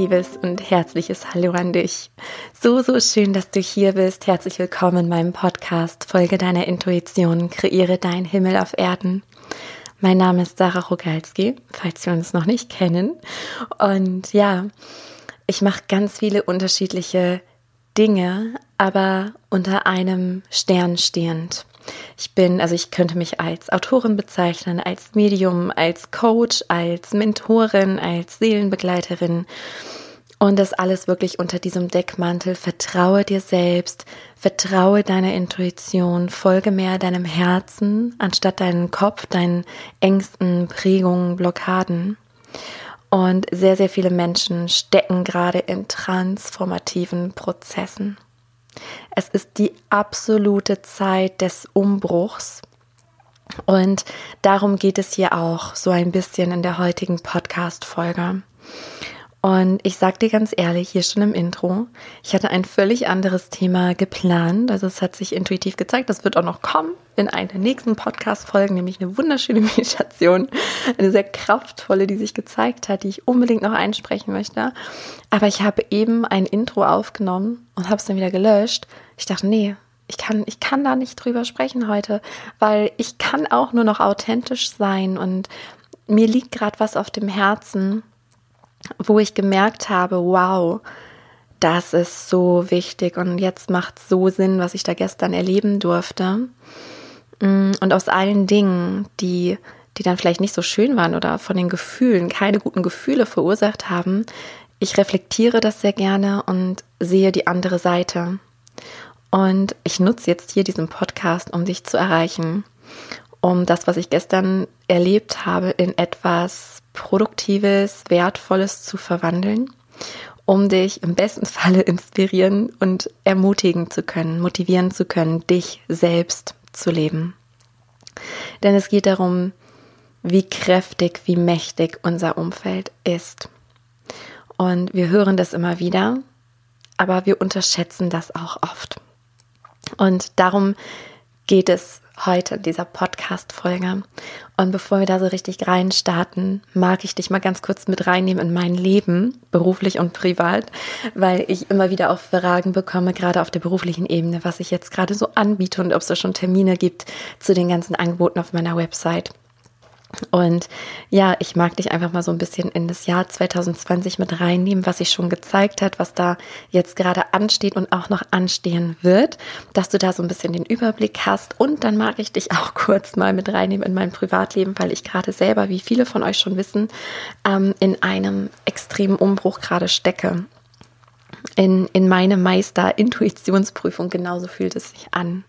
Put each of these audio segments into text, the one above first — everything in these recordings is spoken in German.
liebes und herzliches Hallo an dich. So, so schön, dass du hier bist. Herzlich willkommen in meinem Podcast Folge deiner Intuition, kreiere dein Himmel auf Erden. Mein Name ist Sarah Rogalski, falls wir uns noch nicht kennen. Und ja, ich mache ganz viele unterschiedliche Dinge, aber unter einem Stern stehend. Ich bin, also ich könnte mich als Autorin bezeichnen, als Medium, als Coach, als Mentorin, als Seelenbegleiterin. Und das alles wirklich unter diesem Deckmantel. Vertraue dir selbst, vertraue deiner Intuition, folge mehr deinem Herzen, anstatt deinen Kopf, deinen Ängsten, Prägungen, Blockaden. Und sehr, sehr viele Menschen stecken gerade in transformativen Prozessen. Es ist die absolute Zeit des Umbruchs. Und darum geht es hier auch so ein bisschen in der heutigen Podcast-Folge. Und ich sag dir ganz ehrlich, hier schon im Intro, ich hatte ein völlig anderes Thema geplant. Also es hat sich intuitiv gezeigt, das wird auch noch kommen in einer der nächsten Podcast-Folgen, nämlich eine wunderschöne Meditation, eine sehr kraftvolle, die sich gezeigt hat, die ich unbedingt noch einsprechen möchte. Aber ich habe eben ein Intro aufgenommen und habe es dann wieder gelöscht. Ich dachte, nee, ich kann, ich kann da nicht drüber sprechen heute, weil ich kann auch nur noch authentisch sein und mir liegt gerade was auf dem Herzen wo ich gemerkt habe, wow, das ist so wichtig und jetzt macht so Sinn, was ich da gestern erleben durfte. Mm, und aus allen Dingen, die, die dann vielleicht nicht so schön waren oder von den Gefühlen keine guten Gefühle verursacht haben, ich reflektiere das sehr gerne und sehe die andere Seite. Und ich nutze jetzt hier diesen Podcast, um dich zu erreichen, um das, was ich gestern erlebt habe, in etwas Produktives, Wertvolles zu verwandeln, um dich im besten Falle inspirieren und ermutigen zu können, motivieren zu können, dich selbst zu leben. Denn es geht darum, wie kräftig, wie mächtig unser Umfeld ist. Und wir hören das immer wieder, aber wir unterschätzen das auch oft. Und darum geht es heute in dieser Podcast-Folge. Und bevor wir da so richtig reinstarten, mag ich dich mal ganz kurz mit reinnehmen in mein Leben, beruflich und privat, weil ich immer wieder auch Fragen bekomme, gerade auf der beruflichen Ebene, was ich jetzt gerade so anbiete und ob es da schon Termine gibt zu den ganzen Angeboten auf meiner Website. Und ja, ich mag dich einfach mal so ein bisschen in das Jahr 2020 mit reinnehmen, was sich schon gezeigt hat, was da jetzt gerade ansteht und auch noch anstehen wird, dass du da so ein bisschen den Überblick hast. Und dann mag ich dich auch kurz mal mit reinnehmen in mein Privatleben, weil ich gerade selber, wie viele von euch schon wissen, ähm, in einem extremen Umbruch gerade stecke. In, in meine Meister-Intuitionsprüfung, genauso fühlt es sich an.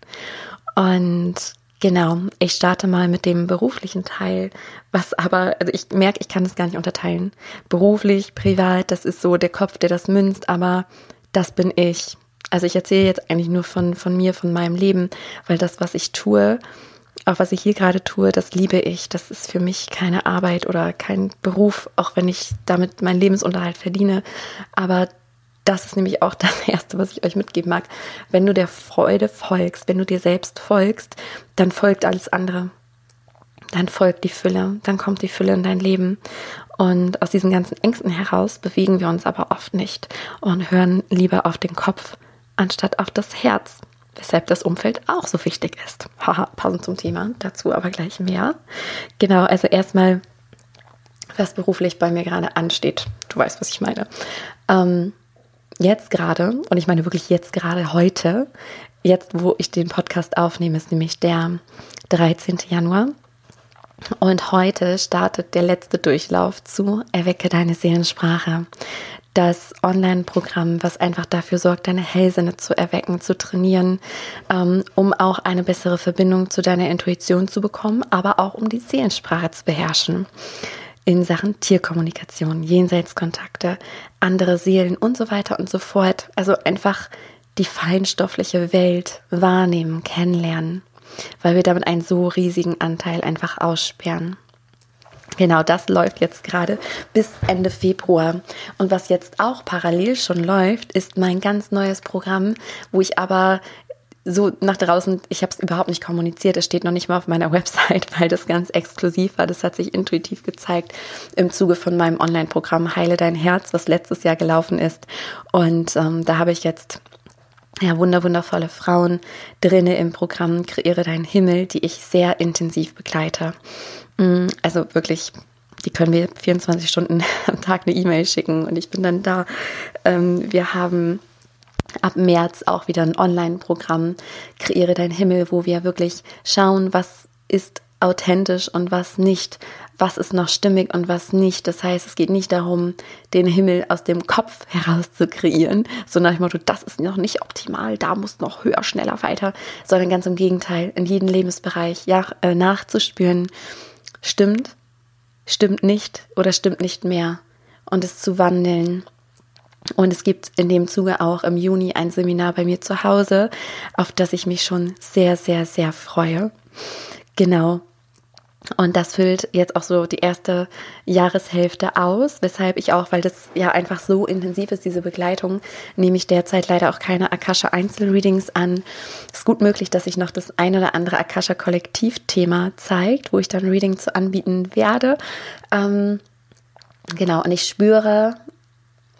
Und Genau, ich starte mal mit dem beruflichen Teil, was aber, also ich merke, ich kann das gar nicht unterteilen. Beruflich, privat, das ist so der Kopf, der das münzt, aber das bin ich. Also ich erzähle jetzt eigentlich nur von, von mir, von meinem Leben, weil das, was ich tue, auch was ich hier gerade tue, das liebe ich. Das ist für mich keine Arbeit oder kein Beruf, auch wenn ich damit meinen Lebensunterhalt verdiene. Aber das ist nämlich auch das Erste, was ich euch mitgeben mag. Wenn du der Freude folgst, wenn du dir selbst folgst, dann folgt alles andere. Dann folgt die Fülle, dann kommt die Fülle in dein Leben. Und aus diesen ganzen Ängsten heraus bewegen wir uns aber oft nicht und hören lieber auf den Kopf anstatt auf das Herz. Weshalb das Umfeld auch so wichtig ist. Haha, passend zum Thema, dazu aber gleich mehr. Genau, also erstmal, was beruflich bei mir gerade ansteht. Du weißt, was ich meine. Ähm, jetzt gerade, und ich meine wirklich jetzt gerade heute, jetzt wo ich den Podcast aufnehme, ist nämlich der 13. Januar. Und heute startet der letzte Durchlauf zu Erwecke deine Seelensprache. Das Online-Programm, was einfach dafür sorgt, deine Hellsinne zu erwecken, zu trainieren, ähm, um auch eine bessere Verbindung zu deiner Intuition zu bekommen, aber auch um die Seelensprache zu beherrschen in Sachen Tierkommunikation, Jenseitskontakte, andere Seelen und so weiter und so fort. Also einfach die feinstoffliche Welt wahrnehmen, kennenlernen, weil wir damit einen so riesigen Anteil einfach aussperren. Genau, das läuft jetzt gerade bis Ende Februar. Und was jetzt auch parallel schon läuft, ist mein ganz neues Programm, wo ich aber so nach draußen, ich habe es überhaupt nicht kommuniziert, es steht noch nicht mal auf meiner Website, weil das ganz exklusiv war. Das hat sich intuitiv gezeigt im Zuge von meinem Online-Programm Heile dein Herz, was letztes Jahr gelaufen ist. Und ähm, da habe ich jetzt ja, wunder, wundervolle Frauen drinne im Programm Kreiere deinen Himmel, die ich sehr intensiv begleite. Mm, also wirklich, die können mir 24 Stunden am Tag eine E-Mail schicken und ich bin dann da. Ähm, wir haben ab März auch wieder ein Online-Programm Kreiere deinen Himmel, wo wir wirklich schauen, was ist authentisch und was nicht, was ist noch stimmig und was nicht. Das heißt, es geht nicht darum, den Himmel aus dem Kopf heraus zu kreieren, so nach dem Motto, das ist noch nicht optimal, da muss noch höher, schneller, weiter, sondern ganz im Gegenteil, in jedem Lebensbereich ja, äh, nachzuspüren, stimmt, stimmt nicht oder stimmt nicht mehr und es zu wandeln und es gibt in dem Zuge auch im Juni ein Seminar bei mir zu Hause, auf das ich mich schon sehr, sehr, sehr freue. Genau. Und das füllt jetzt auch so die erste Jahreshälfte aus, weshalb ich auch, weil das ja einfach so intensiv ist, diese Begleitung, nehme ich derzeit leider auch keine Akasha Einzelreadings an. Es ist gut möglich, dass sich noch das ein oder andere Akasha Kollektivthema zeigt, wo ich dann Reading zu anbieten werde. Ähm, genau, und ich spüre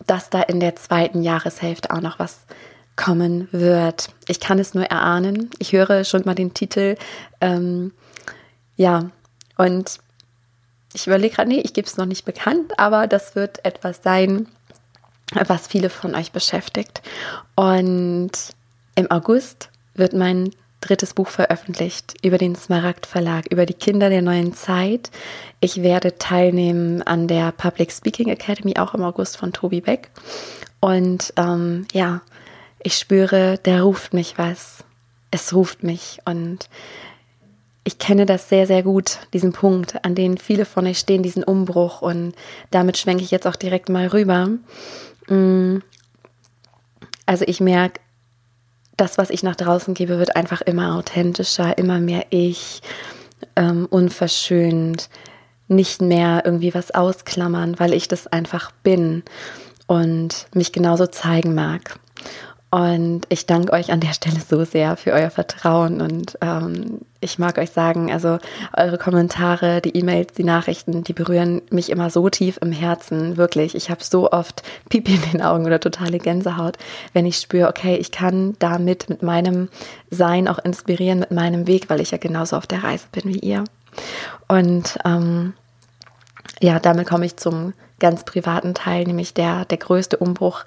dass da in der zweiten Jahreshälfte auch noch was kommen wird. Ich kann es nur erahnen. Ich höre schon mal den Titel. Ähm, ja, und ich überlege gerade, nee, ich gebe es noch nicht bekannt, aber das wird etwas sein, was viele von euch beschäftigt. Und im August wird mein drittes Buch veröffentlicht über den Smaragd Verlag, über die Kinder der neuen Zeit. Ich werde teilnehmen an der Public Speaking Academy, auch im August von Tobi Beck. Und ähm, ja, ich spüre, der ruft mich was. Es ruft mich. Und ich kenne das sehr, sehr gut, diesen Punkt, an dem viele von euch stehen, diesen Umbruch. Und damit schwenke ich jetzt auch direkt mal rüber. Mm. Also ich merke, das, was ich nach draußen gebe, wird einfach immer authentischer, immer mehr ich, ähm, unverschönt, nicht mehr irgendwie was ausklammern, weil ich das einfach bin und mich genauso zeigen mag. Und ich danke euch an der Stelle so sehr für euer Vertrauen. Und ähm, ich mag euch sagen, also eure Kommentare, die E-Mails, die Nachrichten, die berühren mich immer so tief im Herzen. Wirklich. Ich habe so oft Pipi in den Augen oder totale Gänsehaut, wenn ich spüre, okay, ich kann damit mit meinem Sein auch inspirieren, mit meinem Weg, weil ich ja genauso auf der Reise bin wie ihr. Und ähm, ja, damit komme ich zum ganz privaten Teil, nämlich der, der größte Umbruch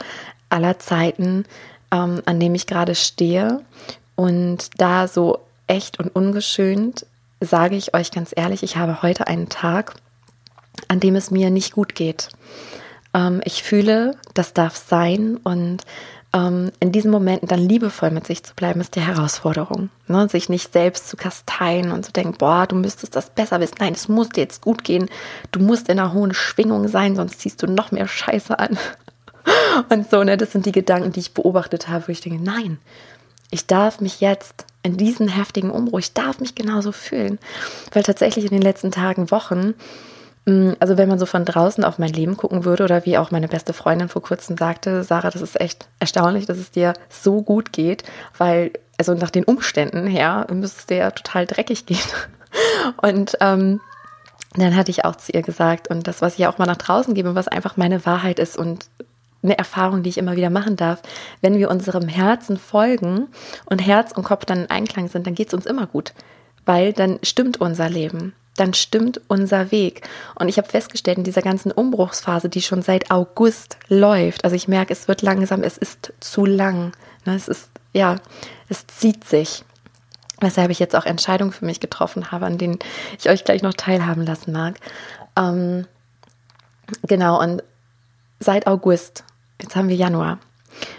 aller Zeiten ähm, an dem ich gerade stehe. Und da so echt und ungeschönt sage ich euch ganz ehrlich, ich habe heute einen Tag, an dem es mir nicht gut geht. Ähm, ich fühle, das darf sein und ähm, in diesen Momenten dann liebevoll mit sich zu bleiben, ist die Herausforderung. Ne? Sich nicht selbst zu kasteien und zu denken, boah, du müsstest das besser wissen. Nein, es muss dir jetzt gut gehen. Du musst in einer hohen Schwingung sein, sonst ziehst du noch mehr Scheiße an. Und so, ne, das sind die Gedanken, die ich beobachtet habe, wo ich denke, nein, ich darf mich jetzt in diesen heftigen Umbruch, ich darf mich genauso fühlen. Weil tatsächlich in den letzten Tagen, Wochen, mm, also wenn man so von draußen auf mein Leben gucken würde oder wie auch meine beste Freundin vor kurzem sagte, Sarah, das ist echt erstaunlich, dass es dir so gut geht, weil, also nach den Umständen her, müsste es dir ja total dreckig gehen. Und ähm, dann hatte ich auch zu ihr gesagt, und das, was ich auch mal nach draußen gebe, was einfach meine Wahrheit ist und eine Erfahrung, die ich immer wieder machen darf. Wenn wir unserem Herzen folgen und Herz und Kopf dann in Einklang sind, dann geht es uns immer gut, weil dann stimmt unser Leben. Dann stimmt unser Weg. Und ich habe festgestellt, in dieser ganzen Umbruchsphase, die schon seit August läuft, also ich merke, es wird langsam, es ist zu lang. Ne? Es ist, ja, es zieht sich. Weshalb ich jetzt auch Entscheidungen für mich getroffen habe, an denen ich euch gleich noch teilhaben lassen mag. Ähm, genau, und seit August Jetzt haben wir Januar.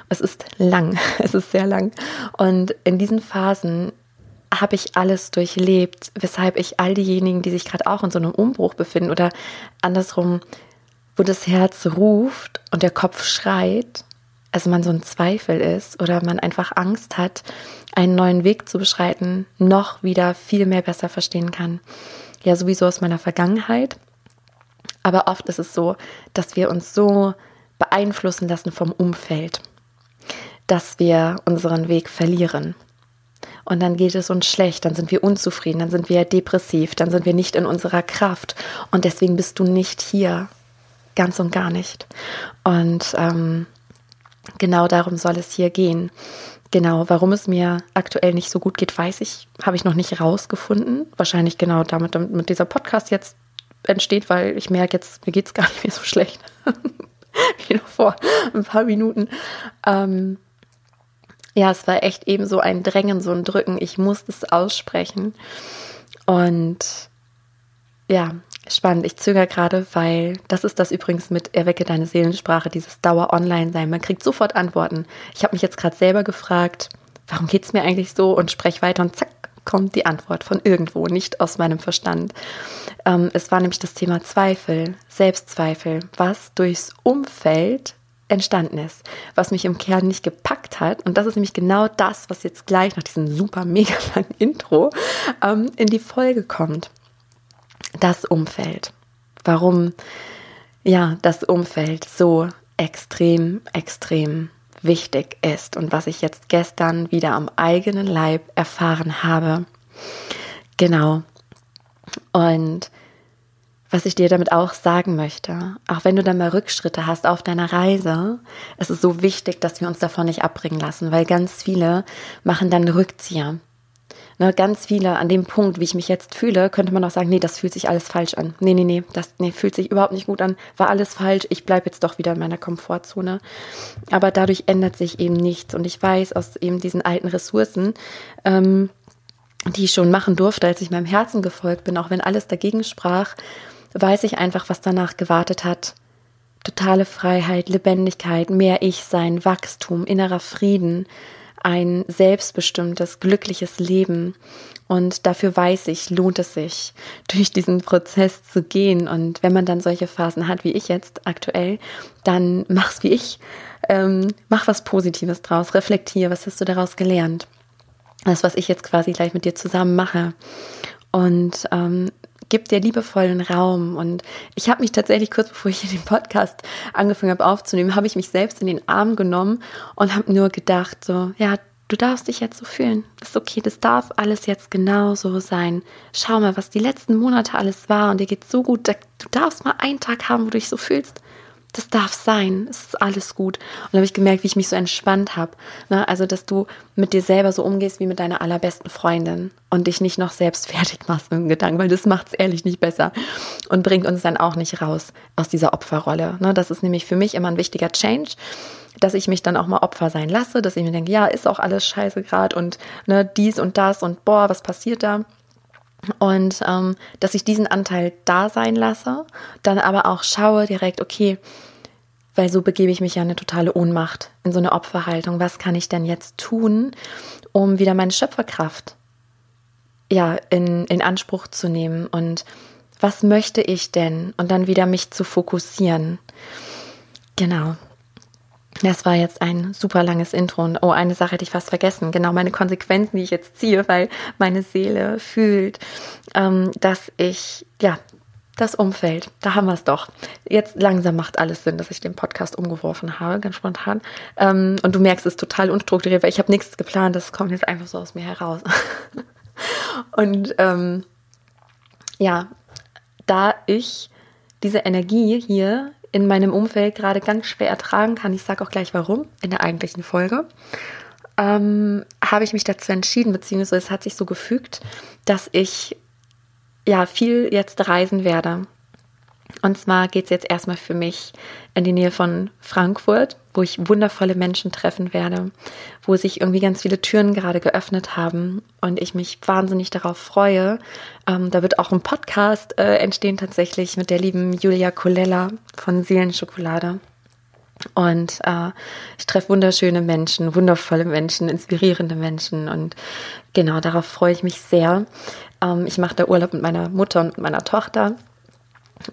Es ist lang, es ist sehr lang. Und in diesen Phasen habe ich alles durchlebt, weshalb ich all diejenigen, die sich gerade auch in so einem Umbruch befinden oder andersrum, wo das Herz ruft und der Kopf schreit, also man so ein Zweifel ist oder man einfach Angst hat, einen neuen Weg zu beschreiten, noch wieder viel mehr besser verstehen kann. Ja, sowieso aus meiner Vergangenheit. Aber oft ist es so, dass wir uns so beeinflussen lassen vom Umfeld, dass wir unseren Weg verlieren. Und dann geht es uns schlecht, dann sind wir unzufrieden, dann sind wir depressiv, dann sind wir nicht in unserer Kraft. Und deswegen bist du nicht hier. Ganz und gar nicht. Und ähm, genau darum soll es hier gehen. Genau, warum es mir aktuell nicht so gut geht, weiß ich, habe ich noch nicht rausgefunden. Wahrscheinlich genau damit, damit mit dieser Podcast jetzt entsteht, weil ich merke jetzt, mir geht es gar nicht mehr so schlecht. Wie noch vor ein paar Minuten. Ähm, ja, es war echt eben so ein Drängen, so ein Drücken. Ich musste es aussprechen. Und ja, spannend. Ich zögere gerade, weil das ist das übrigens mit Erwecke deine Seelensprache, dieses Dauer-Online-Sein. Man kriegt sofort Antworten. Ich habe mich jetzt gerade selber gefragt, warum geht es mir eigentlich so und spreche weiter und zack, kommt die Antwort von irgendwo, nicht aus meinem Verstand. Ähm, es war nämlich das Thema Zweifel, Selbstzweifel, was durchs Umfeld entstanden ist, was mich im Kern nicht gepackt hat. Und das ist nämlich genau das, was jetzt gleich nach diesem super mega langen Intro ähm, in die Folge kommt. Das Umfeld. Warum ja das Umfeld so extrem, extrem wichtig ist und was ich jetzt gestern wieder am eigenen Leib erfahren habe. Genau. Und was ich dir damit auch sagen möchte, auch wenn du dann mal Rückschritte hast auf deiner Reise, es ist so wichtig, dass wir uns davon nicht abbringen lassen, weil ganz viele machen dann Rückzieher. Ne, ganz viele an dem Punkt, wie ich mich jetzt fühle, könnte man auch sagen, nee, das fühlt sich alles falsch an. Nee, nee, nee, das nee, fühlt sich überhaupt nicht gut an, war alles falsch, ich bleibe jetzt doch wieder in meiner Komfortzone. Aber dadurch ändert sich eben nichts. Und ich weiß aus eben diesen alten Ressourcen, ähm, die ich schon machen durfte, als ich meinem Herzen gefolgt bin, auch wenn alles dagegen sprach, weiß ich einfach, was danach gewartet hat. Totale Freiheit, Lebendigkeit, mehr Ich-Sein, Wachstum, innerer Frieden, ein selbstbestimmtes, glückliches Leben. Und dafür weiß ich, lohnt es sich, durch diesen Prozess zu gehen. Und wenn man dann solche Phasen hat, wie ich jetzt aktuell, dann mach's wie ich. Ähm, mach was Positives draus, reflektier, was hast du daraus gelernt? Das, was ich jetzt quasi gleich mit dir zusammen mache. Und ähm, gib dir liebevollen Raum. Und ich habe mich tatsächlich kurz bevor ich den Podcast angefangen habe aufzunehmen, habe ich mich selbst in den Arm genommen und habe nur gedacht, so, ja, du darfst dich jetzt so fühlen. Ist okay, das darf alles jetzt genau so sein. Schau mal, was die letzten Monate alles war und dir geht so gut. Du darfst mal einen Tag haben, wo du dich so fühlst das darf sein, es ist alles gut. Und dann habe ich gemerkt, wie ich mich so entspannt habe. Ne? Also, dass du mit dir selber so umgehst wie mit deiner allerbesten Freundin und dich nicht noch selbst fertig machst mit dem Gedanken, weil das macht es ehrlich nicht besser und bringt uns dann auch nicht raus aus dieser Opferrolle. Ne? Das ist nämlich für mich immer ein wichtiger Change dass ich mich dann auch mal Opfer sein lasse, dass ich mir denke, ja, ist auch alles scheiße gerade und ne, dies und das und boah, was passiert da? Und ähm, dass ich diesen Anteil da sein lasse, dann aber auch schaue direkt, okay, weil so begebe ich mich ja in eine totale Ohnmacht, in so eine Opferhaltung. Was kann ich denn jetzt tun, um wieder meine Schöpferkraft ja, in, in Anspruch zu nehmen? Und was möchte ich denn? Und dann wieder mich zu fokussieren. Genau. Das war jetzt ein super langes Intro. Und oh, eine Sache hätte ich fast vergessen. Genau meine Konsequenzen, die ich jetzt ziehe, weil meine Seele fühlt, ähm, dass ich, ja, das Umfeld, da haben wir es doch. Jetzt langsam macht alles Sinn, dass ich den Podcast umgeworfen habe, ganz spontan. Ähm, und du merkst, es ist total unstrukturiert, weil ich habe nichts geplant. Das kommt jetzt einfach so aus mir heraus. und ähm, ja, da ich diese Energie hier in meinem Umfeld gerade ganz schwer ertragen kann. Ich sage auch gleich warum in der eigentlichen Folge. Ähm, habe ich mich dazu entschieden, beziehungsweise es hat sich so gefügt, dass ich ja viel jetzt reisen werde. Und zwar geht es jetzt erstmal für mich in die Nähe von Frankfurt, wo ich wundervolle Menschen treffen werde, wo sich irgendwie ganz viele Türen gerade geöffnet haben und ich mich wahnsinnig darauf freue. Ähm, da wird auch ein Podcast äh, entstehen tatsächlich mit der lieben Julia Colella von Seelenschokolade. Und äh, ich treffe wunderschöne Menschen, wundervolle Menschen, inspirierende Menschen. Und genau darauf freue ich mich sehr. Ähm, ich mache da Urlaub mit meiner Mutter und meiner Tochter.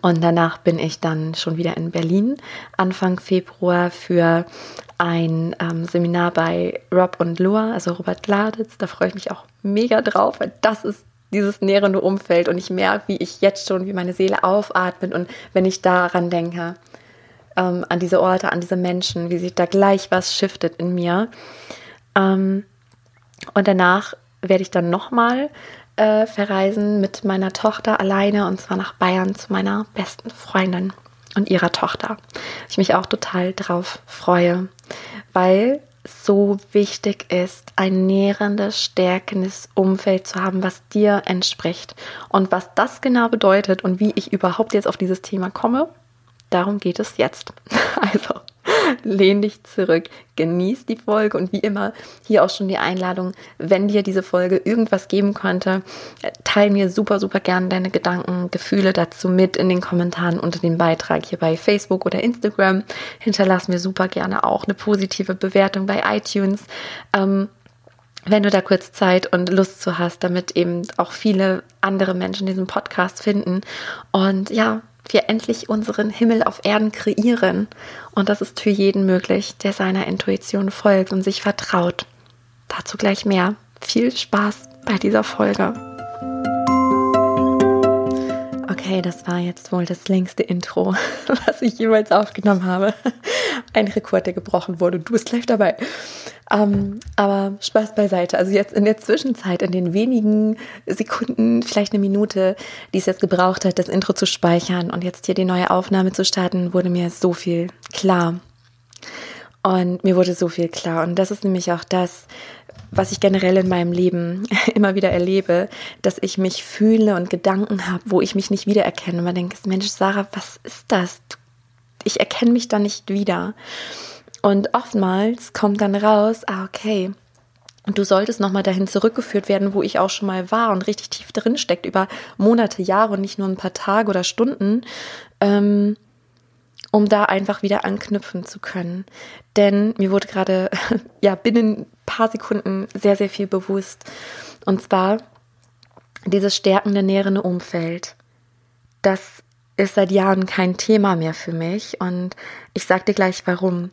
Und danach bin ich dann schon wieder in Berlin Anfang Februar für ein ähm, Seminar bei Rob und Loa, also Robert Gladitz. Da freue ich mich auch mega drauf, weil das ist dieses nährende Umfeld und ich merke, wie ich jetzt schon, wie meine Seele aufatmet und wenn ich daran denke, ähm, an diese Orte, an diese Menschen, wie sich da gleich was shiftet in mir. Ähm, und danach werde ich dann nochmal äh, verreisen mit meiner Tochter alleine und zwar nach Bayern zu meiner besten Freundin und ihrer Tochter. Ich mich auch total drauf freue, weil so wichtig ist, ein nährendes, stärkendes Umfeld zu haben, was dir entspricht. Und was das genau bedeutet und wie ich überhaupt jetzt auf dieses Thema komme, darum geht es jetzt. Also, lehn dich zurück, genieß die Folge und wie immer hier auch schon die Einladung, wenn dir diese Folge irgendwas geben konnte, teile mir super, super gerne deine Gedanken, Gefühle dazu mit in den Kommentaren unter dem Beitrag hier bei Facebook oder Instagram. Hinterlass mir super gerne auch eine positive Bewertung bei iTunes. Ähm, wenn du da kurz Zeit und Lust zu hast, damit eben auch viele andere Menschen diesen Podcast finden. Und ja, wir endlich unseren Himmel auf Erden kreieren. Und das ist für jeden möglich, der seiner Intuition folgt und sich vertraut. Dazu gleich mehr. Viel Spaß bei dieser Folge. Okay, das war jetzt wohl das längste Intro, was ich jemals aufgenommen habe. Ein Rekord, der gebrochen wurde. Du bist gleich dabei. Ähm, aber Spaß beiseite. Also jetzt in der Zwischenzeit, in den wenigen Sekunden, vielleicht eine Minute, die es jetzt gebraucht hat, das Intro zu speichern und jetzt hier die neue Aufnahme zu starten, wurde mir so viel klar. Und mir wurde so viel klar. Und das ist nämlich auch das, was ich generell in meinem Leben immer wieder erlebe, dass ich mich fühle und Gedanken habe, wo ich mich nicht wiedererkenne. Und man denkt, Mensch, Sarah, was ist das? Ich erkenne mich da nicht wieder. Und oftmals kommt dann raus, ah, okay, und du solltest nochmal dahin zurückgeführt werden, wo ich auch schon mal war und richtig tief drin steckt, über Monate, Jahre und nicht nur ein paar Tage oder Stunden, ähm, um da einfach wieder anknüpfen zu können. Denn mir wurde gerade, ja, binnen ein paar Sekunden sehr, sehr viel bewusst. Und zwar dieses stärkende, nährende Umfeld. Das ist seit Jahren kein Thema mehr für mich und ich sag dir gleich warum.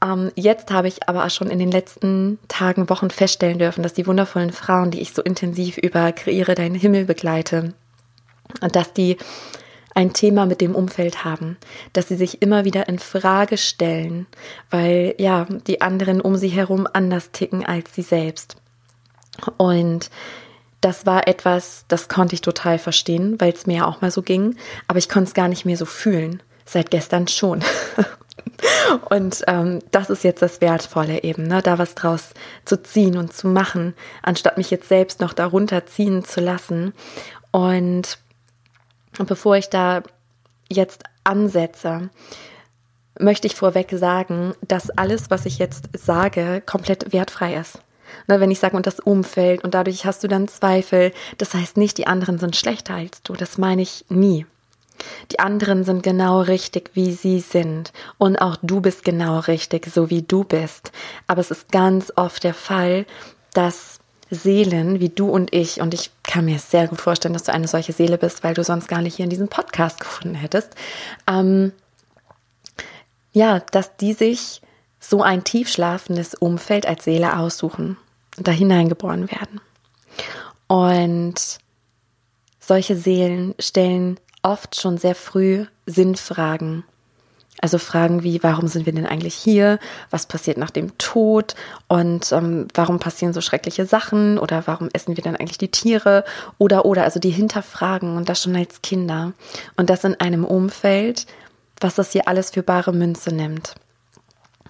Ähm, jetzt habe ich aber schon in den letzten Tagen, Wochen feststellen dürfen, dass die wundervollen Frauen, die ich so intensiv über Kreiere deinen Himmel begleite, dass die ein Thema mit dem Umfeld haben, dass sie sich immer wieder in Frage stellen, weil ja, die anderen um sie herum anders ticken als sie selbst. Und das war etwas, das konnte ich total verstehen, weil es mir ja auch mal so ging, aber ich konnte es gar nicht mehr so fühlen. Seit gestern schon. Und ähm, das ist jetzt das Wertvolle eben, ne? da was draus zu ziehen und zu machen, anstatt mich jetzt selbst noch darunter ziehen zu lassen. Und bevor ich da jetzt ansetze, möchte ich vorweg sagen, dass alles, was ich jetzt sage, komplett wertfrei ist. Ne, wenn ich sage, und das Umfeld und dadurch hast du dann Zweifel, das heißt nicht, die anderen sind schlechter als du, das meine ich nie. Die anderen sind genau richtig, wie sie sind. Und auch du bist genau richtig, so wie du bist. Aber es ist ganz oft der Fall, dass Seelen wie du und ich, und ich kann mir sehr gut vorstellen, dass du eine solche Seele bist, weil du sonst gar nicht hier in diesem Podcast gefunden hättest, ähm, ja, dass die sich so ein tiefschlafendes Umfeld als Seele aussuchen und da hineingeboren werden. Und solche Seelen stellen oft schon sehr früh Sinnfragen. Also Fragen wie, warum sind wir denn eigentlich hier? Was passiert nach dem Tod? Und ähm, warum passieren so schreckliche Sachen? Oder warum essen wir dann eigentlich die Tiere? Oder, oder, also die hinterfragen und das schon als Kinder. Und das in einem Umfeld, was das hier alles für bare Münze nimmt.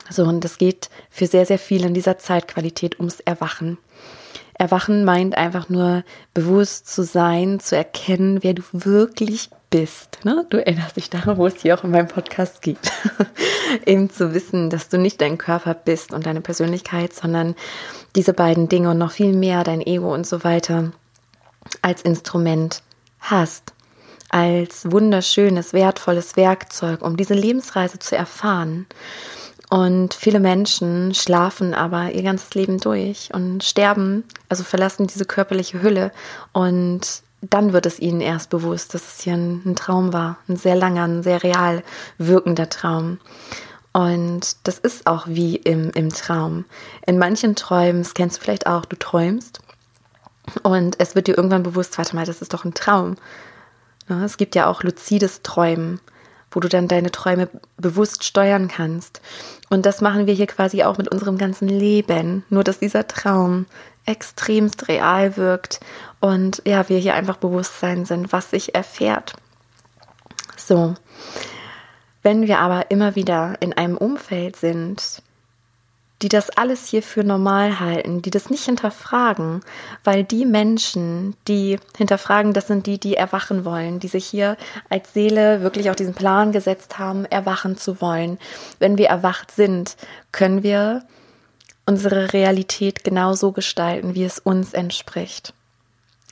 So, und es geht für sehr, sehr viel in dieser Zeitqualität ums Erwachen. Erwachen meint einfach nur bewusst zu sein, zu erkennen, wer du wirklich bist. Ne? Du erinnerst dich daran, wo es hier auch in meinem Podcast geht. Eben zu wissen, dass du nicht dein Körper bist und deine Persönlichkeit, sondern diese beiden Dinge und noch viel mehr, dein Ego und so weiter, als Instrument hast. Als wunderschönes, wertvolles Werkzeug, um diese Lebensreise zu erfahren. Und viele Menschen schlafen aber ihr ganzes Leben durch und sterben, also verlassen diese körperliche Hülle und dann wird es ihnen erst bewusst, dass es hier ein, ein, Traum war, ein sehr langer, ein sehr real wirkender Traum. Und das ist auch wie im, im Traum. In manchen Träumen, das kennst du vielleicht auch, du träumst und es wird dir irgendwann bewusst, warte mal, das ist doch ein Traum. Ne, es gibt ja auch luzides Träumen wo du dann deine Träume bewusst steuern kannst. Und das machen wir hier quasi auch mit unserem ganzen Leben. Nur dass dieser Traum extremst real wirkt und ja, wir hier einfach Bewusstsein sind, was sich erfährt. So, wenn wir aber immer wieder in einem Umfeld sind, die das alles hier für normal halten, die das nicht hinterfragen, weil die Menschen, die hinterfragen, das sind die, die erwachen wollen, die sich hier als Seele wirklich auch diesen Plan gesetzt haben, erwachen zu wollen. Wenn wir erwacht sind, können wir unsere Realität genauso gestalten, wie es uns entspricht.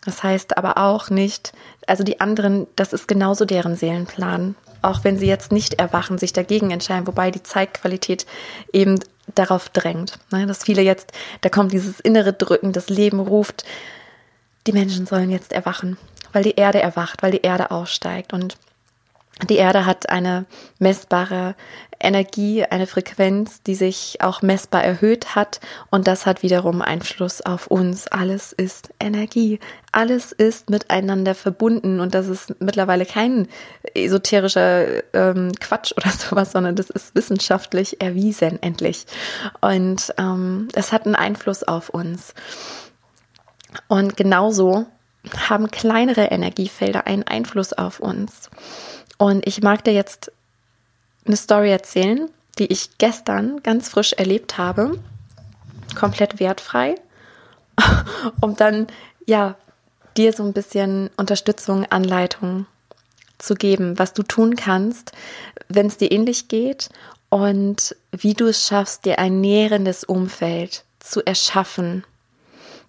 Das heißt aber auch nicht, also die anderen, das ist genauso deren Seelenplan. Auch wenn sie jetzt nicht erwachen, sich dagegen entscheiden, wobei die Zeitqualität eben darauf drängt. Ne? Dass viele jetzt, da kommt dieses innere Drücken, das Leben ruft, die Menschen sollen jetzt erwachen, weil die Erde erwacht, weil die Erde aufsteigt. Und die Erde hat eine messbare Energie, eine Frequenz, die sich auch messbar erhöht hat. Und das hat wiederum Einfluss auf uns. Alles ist Energie. Alles ist miteinander verbunden. Und das ist mittlerweile kein esoterischer ähm, Quatsch oder sowas, sondern das ist wissenschaftlich erwiesen, endlich. Und ähm, es hat einen Einfluss auf uns. Und genauso haben kleinere Energiefelder einen Einfluss auf uns. Und ich mag dir jetzt eine Story erzählen, die ich gestern ganz frisch erlebt habe, komplett wertfrei, um dann ja dir so ein bisschen Unterstützung, Anleitung zu geben, was du tun kannst, wenn es dir ähnlich geht und wie du es schaffst, dir ein nährendes Umfeld zu erschaffen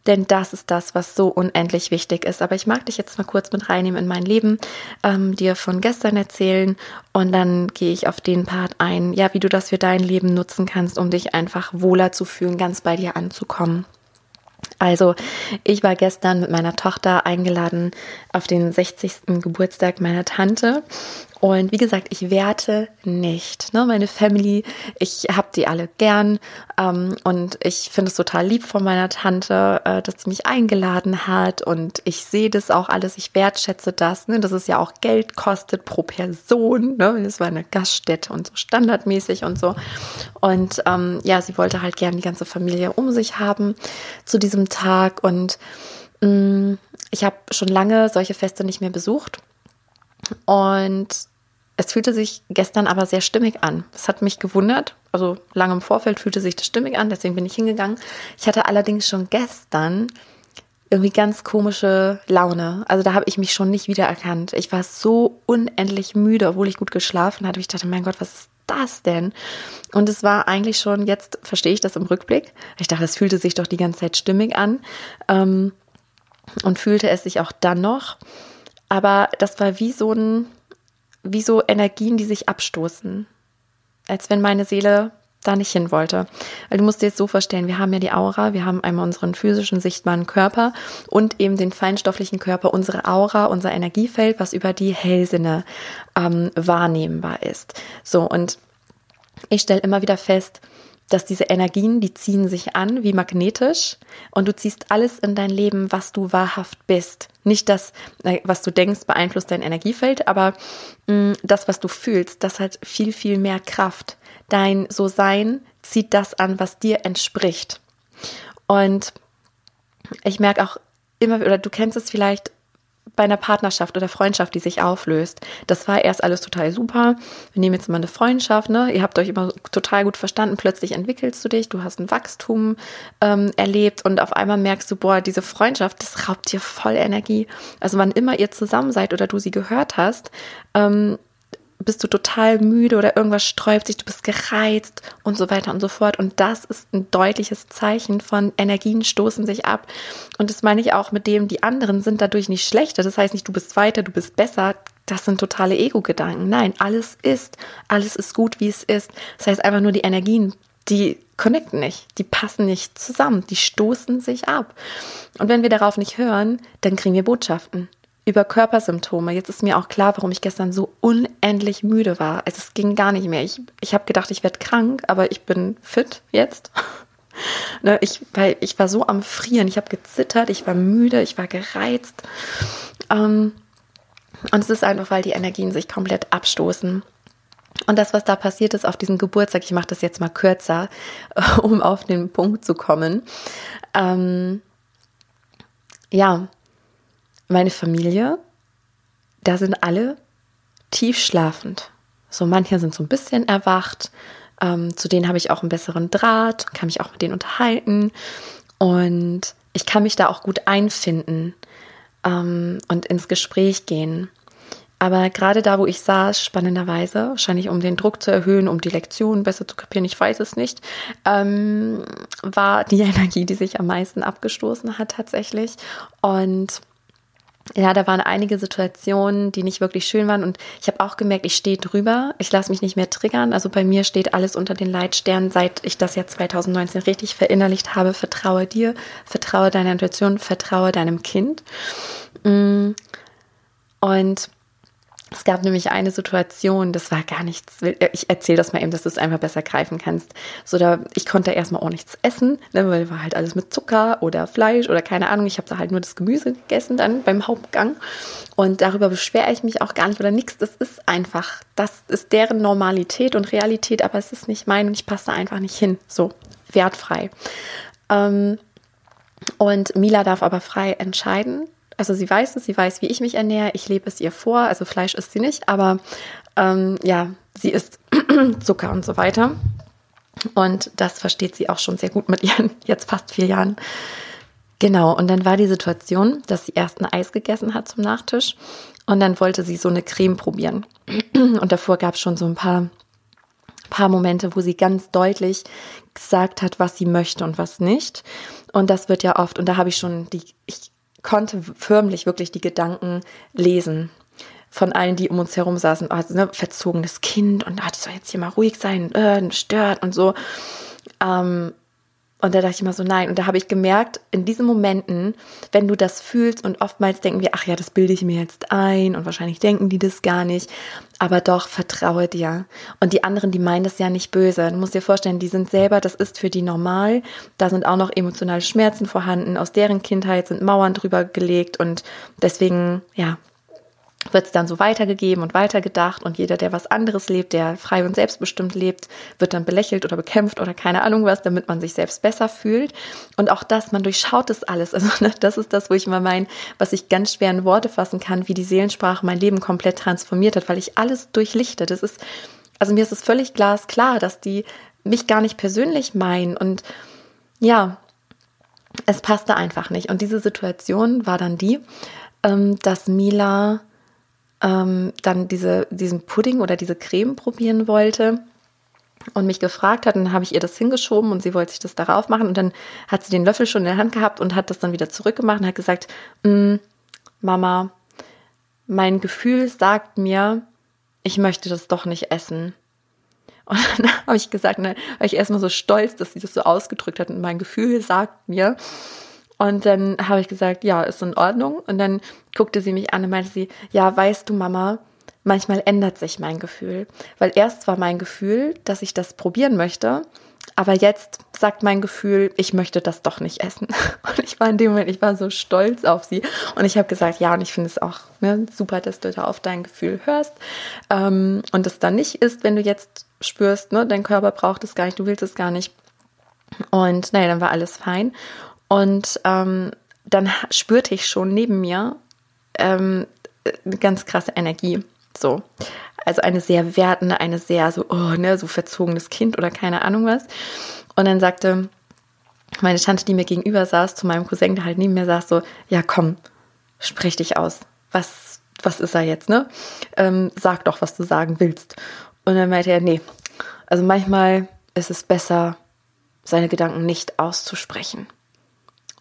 denn das ist das, was so unendlich wichtig ist. Aber ich mag dich jetzt mal kurz mit reinnehmen in mein Leben, ähm, dir von gestern erzählen und dann gehe ich auf den Part ein, ja, wie du das für dein Leben nutzen kannst, um dich einfach wohler zu fühlen, ganz bei dir anzukommen. Also, ich war gestern mit meiner Tochter eingeladen auf den 60. Geburtstag meiner Tante und wie gesagt, ich werte nicht. Ne? Meine Family, ich habe die alle gern ähm, und ich finde es total lieb von meiner Tante, äh, dass sie mich eingeladen hat und ich sehe das auch alles, ich wertschätze das, ne? dass es ja auch Geld kostet pro Person. Ne? Das war eine Gaststätte und so standardmäßig und so. Und ähm, ja, sie wollte halt gern die ganze Familie um sich haben zu diesem Tag und mh, mm, ich habe schon lange solche Feste nicht mehr besucht. Und es fühlte sich gestern aber sehr stimmig an. Es hat mich gewundert. Also lange im Vorfeld fühlte sich das stimmig an, deswegen bin ich hingegangen. Ich hatte allerdings schon gestern irgendwie ganz komische Laune. Also da habe ich mich schon nicht wiedererkannt. Ich war so unendlich müde, obwohl ich gut geschlafen hatte. Ich dachte, mein Gott, was ist das denn? Und es war eigentlich schon, jetzt verstehe ich das im Rückblick. Ich dachte, es fühlte sich doch die ganze Zeit stimmig an. Ähm, und fühlte es sich auch dann noch. Aber das war wie so ein, wie so Energien, die sich abstoßen. Als wenn meine Seele da nicht hin wollte. Weil du musst dir jetzt so vorstellen, wir haben ja die Aura, wir haben einmal unseren physischen, sichtbaren Körper und eben den feinstofflichen Körper, unsere Aura, unser Energiefeld, was über die Hellsinne ähm, wahrnehmbar ist. So, und ich stelle immer wieder fest, dass diese Energien, die ziehen sich an wie magnetisch und du ziehst alles in dein Leben, was du wahrhaft bist. Nicht das, was du denkst, beeinflusst dein Energiefeld, aber mm, das, was du fühlst, das hat viel, viel mehr Kraft. Dein So-Sein zieht das an, was dir entspricht. Und ich merke auch immer, oder du kennst es vielleicht, bei einer Partnerschaft oder Freundschaft, die sich auflöst. Das war erst alles total super. Wir nehmen jetzt mal eine Freundschaft, ne? Ihr habt euch immer total gut verstanden. Plötzlich entwickelst du dich, du hast ein Wachstum ähm, erlebt und auf einmal merkst du, boah, diese Freundschaft, das raubt dir voll Energie. Also wann immer ihr zusammen seid oder du sie gehört hast, ähm, bist du total müde oder irgendwas sträubt sich, du bist gereizt und so weiter und so fort. Und das ist ein deutliches Zeichen von Energien stoßen sich ab. Und das meine ich auch mit dem, die anderen sind dadurch nicht schlechter. Das heißt nicht, du bist weiter, du bist besser. Das sind totale Ego-Gedanken. Nein, alles ist, alles ist gut, wie es ist. Das heißt einfach nur die Energien, die connecten nicht, die passen nicht zusammen, die stoßen sich ab. Und wenn wir darauf nicht hören, dann kriegen wir Botschaften über Körpersymptome. Jetzt ist mir auch klar, warum ich gestern so unendlich müde war. Also es ging gar nicht mehr. Ich, ich habe gedacht, ich werde krank, aber ich bin fit jetzt. ne, ich, weil ich war so am Frieren. Ich habe gezittert, ich war müde, ich war gereizt. Ähm, und es ist einfach, weil die Energien sich komplett abstoßen. Und das, was da passiert ist auf diesem Geburtstag, ich mache das jetzt mal kürzer, um auf den Punkt zu kommen. Ähm, ja, meine Familie, da sind alle tief schlafend. So manche sind so ein bisschen erwacht, ähm, zu denen habe ich auch einen besseren Draht, kann mich auch mit denen unterhalten und ich kann mich da auch gut einfinden ähm, und ins Gespräch gehen. Aber gerade da, wo ich saß, spannenderweise, wahrscheinlich um den Druck zu erhöhen, um die Lektion besser zu kapieren, ich weiß es nicht, ähm, war die Energie, die sich am meisten abgestoßen hat tatsächlich. Und ja, da waren einige Situationen, die nicht wirklich schön waren. Und ich habe auch gemerkt, ich stehe drüber. Ich lasse mich nicht mehr triggern. Also bei mir steht alles unter den Leitsternen, seit ich das ja 2019 richtig verinnerlicht habe. Vertraue dir, vertraue deiner Intuition, vertraue deinem Kind. Mm. Und es gab nämlich eine Situation, das war gar nichts. Ich erzähle das mal eben, dass du es einfach besser greifen kannst. So, da, ich konnte erstmal auch nichts essen, ne, weil war halt alles mit Zucker oder Fleisch oder keine Ahnung. Ich habe da halt nur das Gemüse gegessen dann beim Hauptgang. Und darüber beschwere ich mich auch gar nicht oder nichts. Das ist einfach, das ist deren Normalität und Realität, aber es ist nicht mein und ich passe da einfach nicht hin. So, wertfrei. Ähm, und Mila darf aber frei entscheiden, also sie weiß es, sie weiß, wie ich mich ernähre, ich lebe es ihr vor, also Fleisch isst sie nicht, aber ähm, ja, sie isst Zucker und so weiter. Und das versteht sie auch schon sehr gut mit ihren jetzt fast vier Jahren. Genau, und dann war die Situation, dass sie erst ein Eis gegessen hat zum Nachtisch und dann wollte sie so eine Creme probieren. Und davor gab es schon so ein paar, paar Momente, wo sie ganz deutlich gesagt hat, was sie möchte und was nicht. Und das wird ja oft, und da habe ich schon die, ich konnte förmlich wirklich die Gedanken lesen von allen, die um uns herum saßen. Also, ne, verzogenes Kind und ah, die soll jetzt hier mal ruhig sein, äh, stört und so. Ähm, und da dachte ich immer so, nein. Und da habe ich gemerkt, in diesen Momenten, wenn du das fühlst und oftmals denken wir, ach ja, das bilde ich mir jetzt ein und wahrscheinlich denken die das gar nicht. Aber doch, vertraue dir. Und die anderen, die meinen das ja nicht böse. Du musst dir vorstellen, die sind selber, das ist für die normal. Da sind auch noch emotionale Schmerzen vorhanden. Aus deren Kindheit sind Mauern drüber gelegt. Und deswegen, ja, wird es dann so weitergegeben und weitergedacht und jeder, der was anderes lebt, der frei und selbstbestimmt lebt, wird dann belächelt oder bekämpft oder keine Ahnung was, damit man sich selbst besser fühlt. Und auch das, man durchschaut das alles. Also ne, das ist das, wo ich immer meine, was ich ganz schwer in Worte fassen kann, wie die Seelensprache mein Leben komplett transformiert hat, weil ich alles durchlichte. Das ist, also mir ist es völlig glasklar, dass die mich gar nicht persönlich meinen und ja, es passte einfach nicht. Und diese Situation war dann die, ähm, dass Mila ähm, dann diese, diesen Pudding oder diese Creme probieren wollte und mich gefragt hat, dann habe ich ihr das hingeschoben und sie wollte sich das darauf machen und dann hat sie den Löffel schon in der Hand gehabt und hat das dann wieder zurückgemacht und hat gesagt, mm, Mama, mein Gefühl sagt mir, ich möchte das doch nicht essen. Und dann habe ich gesagt, dann war ich erstmal so stolz, dass sie das so ausgedrückt hat und mein Gefühl sagt mir, und dann habe ich gesagt, ja, ist in Ordnung. Und dann guckte sie mich an und meinte sie, ja, weißt du, Mama, manchmal ändert sich mein Gefühl. Weil erst war mein Gefühl, dass ich das probieren möchte. Aber jetzt sagt mein Gefühl, ich möchte das doch nicht essen. Und ich war in dem Moment, ich war so stolz auf sie. Und ich habe gesagt, ja, und ich finde es auch ne, super, dass du da auf dein Gefühl hörst. Ähm, und es dann nicht ist, wenn du jetzt spürst, ne, dein Körper braucht es gar nicht, du willst es gar nicht. Und naja, dann war alles fein. Und ähm, dann spürte ich schon neben mir ähm, eine ganz krasse Energie. So. Also eine sehr wertende, eine sehr so, oh, ne, so verzogenes Kind oder keine Ahnung was. Und dann sagte meine Tante, die mir gegenüber saß, zu meinem Cousin, der halt neben mir saß, so, ja komm, sprech dich aus. Was, was ist er jetzt, ne? Ähm, sag doch, was du sagen willst. Und dann meinte er, nee, also manchmal ist es besser, seine Gedanken nicht auszusprechen.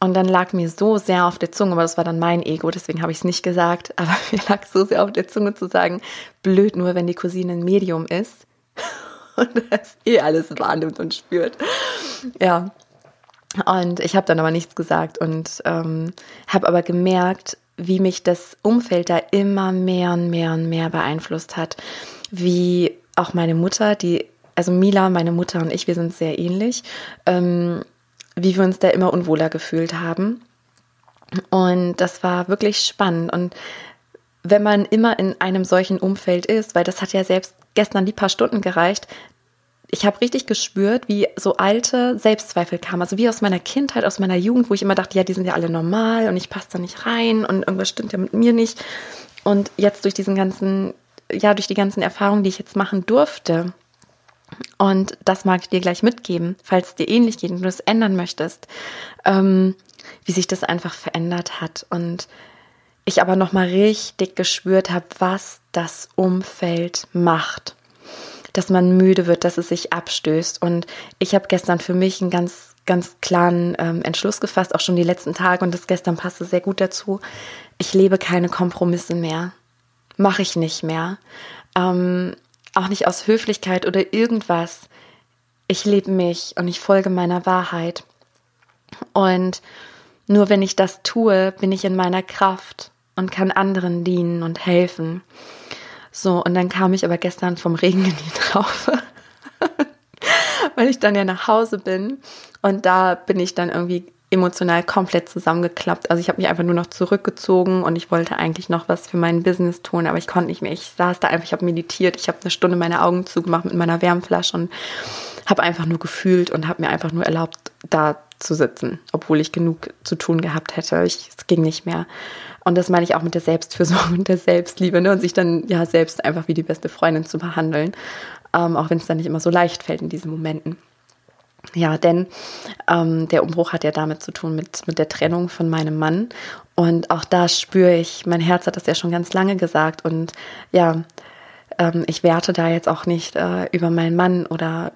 Und dann lag mir so sehr auf der Zunge, aber das war dann mein Ego, deswegen habe ich es nicht gesagt, aber mir lag so sehr auf der Zunge zu sagen, blöd nur, wenn die Cousine ein Medium ist und das eh alles wahrnimmt und spürt. Ja. Und ich habe dann aber nichts gesagt und ähm, habe aber gemerkt, wie mich das Umfeld da immer mehr und mehr und mehr beeinflusst hat. Wie auch meine Mutter, die, also Mila, meine Mutter und ich, wir sind sehr ähnlich. Ähm, wie wir uns da immer unwohler gefühlt haben. Und das war wirklich spannend. Und wenn man immer in einem solchen Umfeld ist, weil das hat ja selbst gestern die paar Stunden gereicht, ich habe richtig gespürt, wie so alte Selbstzweifel kamen. Also wie aus meiner Kindheit, aus meiner Jugend, wo ich immer dachte, ja, die sind ja alle normal und ich passe da nicht rein und irgendwas stimmt ja mit mir nicht. Und jetzt durch diesen ganzen, ja, durch die ganzen Erfahrungen, die ich jetzt machen durfte, und das mag ich dir gleich mitgeben, falls es dir ähnlich geht und du es ändern möchtest, ähm, wie sich das einfach verändert hat. Und ich aber nochmal richtig gespürt habe, was das Umfeld macht. Dass man müde wird, dass es sich abstößt. Und ich habe gestern für mich einen ganz, ganz klaren ähm, Entschluss gefasst, auch schon die letzten Tage, und das gestern passte sehr gut dazu. Ich lebe keine Kompromisse mehr. Mache ich nicht mehr. Ähm, auch nicht aus Höflichkeit oder irgendwas. Ich lebe mich und ich folge meiner Wahrheit. Und nur wenn ich das tue, bin ich in meiner Kraft und kann anderen dienen und helfen. So, und dann kam ich aber gestern vom Regen in die Traufe, weil ich dann ja nach Hause bin und da bin ich dann irgendwie emotional komplett zusammengeklappt. Also ich habe mich einfach nur noch zurückgezogen und ich wollte eigentlich noch was für mein Business tun, aber ich konnte nicht mehr. Ich saß da einfach, ich habe meditiert, ich habe eine Stunde meine Augen zugemacht mit meiner Wärmflasche und habe einfach nur gefühlt und habe mir einfach nur erlaubt, da zu sitzen, obwohl ich genug zu tun gehabt hätte. Ich, es ging nicht mehr. Und das meine ich auch mit der Selbstfürsorge und der Selbstliebe ne? und sich dann ja selbst einfach wie die beste Freundin zu behandeln, ähm, auch wenn es dann nicht immer so leicht fällt in diesen Momenten. Ja, denn ähm, der Umbruch hat ja damit zu tun mit, mit der Trennung von meinem Mann. Und auch da spüre ich, mein Herz hat das ja schon ganz lange gesagt. Und ja, ähm, ich werte da jetzt auch nicht äh, über meinen Mann oder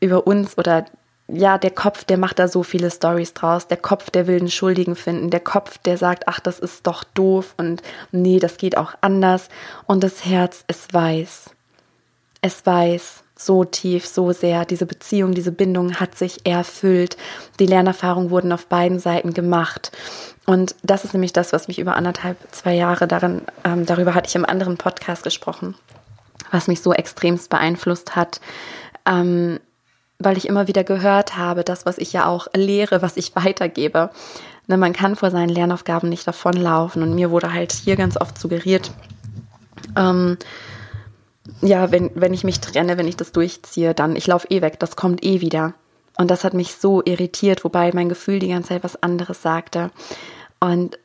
über uns oder ja, der Kopf, der macht da so viele Stories draus. Der Kopf, der will einen Schuldigen finden. Der Kopf, der sagt, ach, das ist doch doof und nee, das geht auch anders. Und das Herz, es weiß. Es weiß so tief, so sehr. Diese Beziehung, diese Bindung hat sich erfüllt. Die Lernerfahrungen wurden auf beiden Seiten gemacht. Und das ist nämlich das, was mich über anderthalb, zwei Jahre darin, ähm, darüber hatte ich im anderen Podcast gesprochen, was mich so extremst beeinflusst hat. Ähm, weil ich immer wieder gehört habe, das, was ich ja auch lehre, was ich weitergebe. Ne, man kann vor seinen Lernaufgaben nicht davonlaufen. Und mir wurde halt hier ganz oft suggeriert, ähm, ja, wenn, wenn ich mich trenne, wenn ich das durchziehe, dann ich laufe eh weg, das kommt eh wieder. Und das hat mich so irritiert, wobei mein Gefühl die ganze Zeit was anderes sagte. Und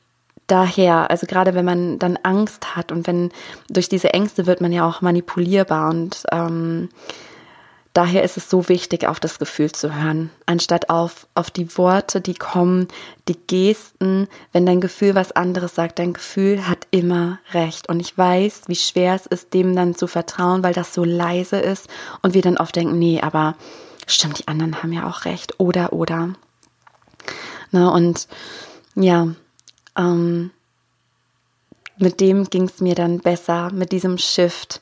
daher, also gerade wenn man dann Angst hat und wenn durch diese Ängste wird man ja auch manipulierbar und ähm, Daher ist es so wichtig, auf das Gefühl zu hören, anstatt auf, auf die Worte, die kommen, die Gesten. Wenn dein Gefühl was anderes sagt, dein Gefühl hat immer recht. Und ich weiß, wie schwer es ist, dem dann zu vertrauen, weil das so leise ist und wir dann oft denken, nee, aber stimmt, die anderen haben ja auch recht. Oder, oder. Ne, und ja, ähm, mit dem ging es mir dann besser, mit diesem Shift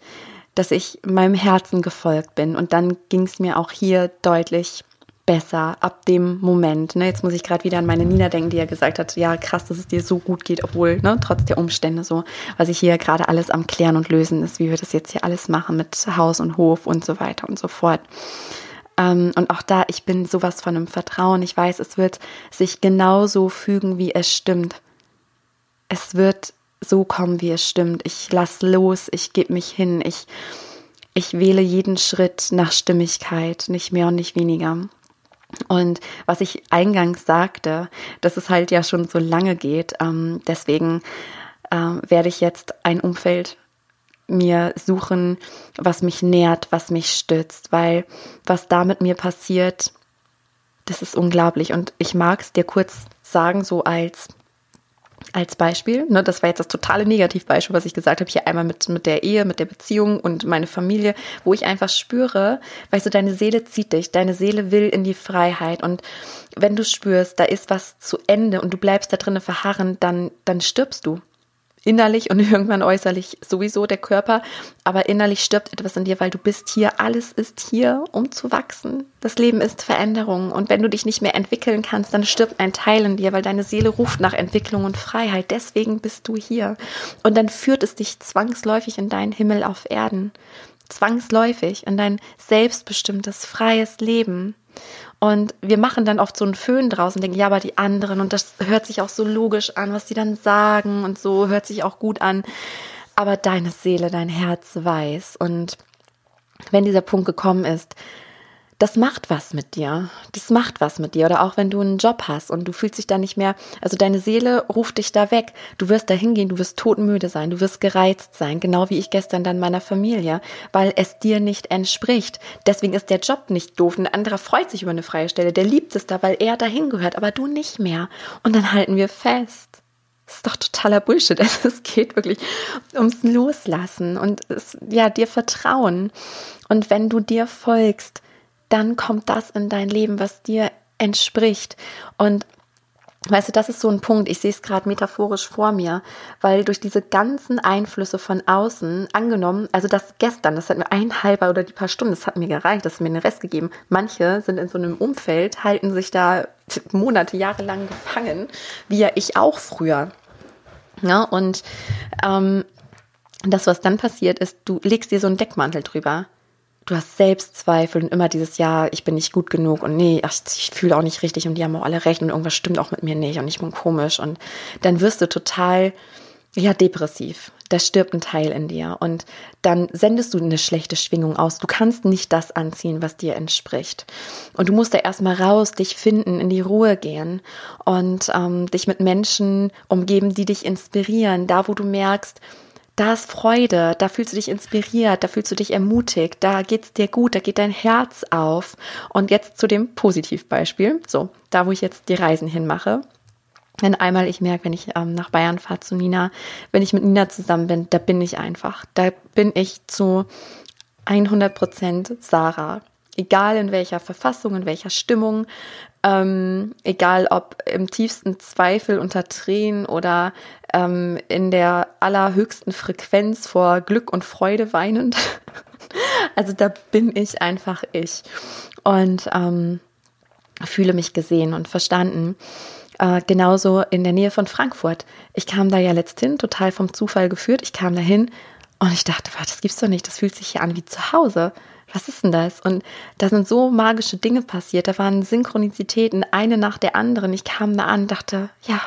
dass ich meinem Herzen gefolgt bin. Und dann ging es mir auch hier deutlich besser ab dem Moment. Ne, jetzt muss ich gerade wieder an meine Nina denken, die ja gesagt hat, ja krass, dass es dir so gut geht, obwohl ne, trotz der Umstände so, was ich hier gerade alles am Klären und Lösen ist, wie wir das jetzt hier alles machen mit Haus und Hof und so weiter und so fort. Ähm, und auch da, ich bin sowas von einem Vertrauen. Ich weiß, es wird sich genauso fügen, wie es stimmt. Es wird so kommen, wie es stimmt. Ich lass los, ich gebe mich hin, ich, ich wähle jeden Schritt nach Stimmigkeit, nicht mehr und nicht weniger. Und was ich eingangs sagte, dass es halt ja schon so lange geht, ähm, deswegen äh, werde ich jetzt ein Umfeld mir suchen, was mich nährt, was mich stützt, weil was da mit mir passiert, das ist unglaublich. Und ich mag es dir kurz sagen, so als als Beispiel, ne, das war jetzt das totale Negativbeispiel, was ich gesagt habe, hier einmal mit, mit der Ehe, mit der Beziehung und meine Familie, wo ich einfach spüre, weißt du, deine Seele zieht dich, deine Seele will in die Freiheit und wenn du spürst, da ist was zu Ende und du bleibst da drinnen verharren, dann, dann stirbst du innerlich und irgendwann äußerlich sowieso der Körper, aber innerlich stirbt etwas in dir, weil du bist hier, alles ist hier, um zu wachsen. Das Leben ist Veränderung und wenn du dich nicht mehr entwickeln kannst, dann stirbt ein Teil in dir, weil deine Seele ruft nach Entwicklung und Freiheit. Deswegen bist du hier und dann führt es dich zwangsläufig in deinen Himmel auf Erden, zwangsläufig in dein selbstbestimmtes, freies Leben. Und wir machen dann oft so einen Föhn draus und denken, ja, aber die anderen, und das hört sich auch so logisch an, was die dann sagen und so hört sich auch gut an. Aber deine Seele, dein Herz weiß. Und wenn dieser Punkt gekommen ist, das macht was mit dir. Das macht was mit dir. Oder auch wenn du einen Job hast und du fühlst dich da nicht mehr, also deine Seele ruft dich da weg. Du wirst da hingehen, du wirst todmüde sein, du wirst gereizt sein, genau wie ich gestern dann meiner Familie, weil es dir nicht entspricht. Deswegen ist der Job nicht doof. Ein anderer freut sich über eine freie Stelle, der liebt es da, weil er dahin gehört, aber du nicht mehr. Und dann halten wir fest. Das ist doch totaler Bullshit. Es geht wirklich ums Loslassen und es, ja, dir vertrauen. Und wenn du dir folgst, dann kommt das in dein Leben, was dir entspricht. Und Weißt du, das ist so ein Punkt, ich sehe es gerade metaphorisch vor mir, weil durch diese ganzen Einflüsse von außen, angenommen, also das gestern, das hat mir ein halber oder die paar Stunden, das hat mir gereicht, das hat mir den Rest gegeben. Manche sind in so einem Umfeld, halten sich da Monate, Jahre lang gefangen, wie ja ich auch früher. Ja, und ähm, das, was dann passiert, ist, du legst dir so einen Deckmantel drüber du hast Selbstzweifel und immer dieses Ja, ich bin nicht gut genug und nee, ach, ich fühle auch nicht richtig und die haben auch alle recht und irgendwas stimmt auch mit mir nicht und ich bin komisch und dann wirst du total ja depressiv. Da stirbt ein Teil in dir und dann sendest du eine schlechte Schwingung aus. Du kannst nicht das anziehen, was dir entspricht. Und du musst da erstmal raus, dich finden, in die Ruhe gehen und ähm, dich mit Menschen umgeben, die dich inspirieren, da wo du merkst, da ist Freude, da fühlst du dich inspiriert, da fühlst du dich ermutigt, da geht's dir gut, da geht dein Herz auf. Und jetzt zu dem Positivbeispiel. So, da wo ich jetzt die Reisen hinmache. Wenn einmal ich merke, wenn ich ähm, nach Bayern fahre zu Nina, wenn ich mit Nina zusammen bin, da bin ich einfach. Da bin ich zu 100 Prozent Sarah. Egal in welcher Verfassung, in welcher Stimmung, ähm, egal ob im tiefsten Zweifel unter Tränen oder ähm, in der allerhöchsten Frequenz vor Glück und Freude weinend. also da bin ich einfach ich und ähm, fühle mich gesehen und verstanden. Äh, genauso in der Nähe von Frankfurt. Ich kam da ja letzthin, total vom Zufall geführt. Ich kam dahin und ich dachte, das gibt's doch nicht. Das fühlt sich hier an wie zu Hause was ist denn das? Und da sind so magische Dinge passiert. Da waren Synchronizitäten, eine nach der anderen. Ich kam da an, dachte, ja,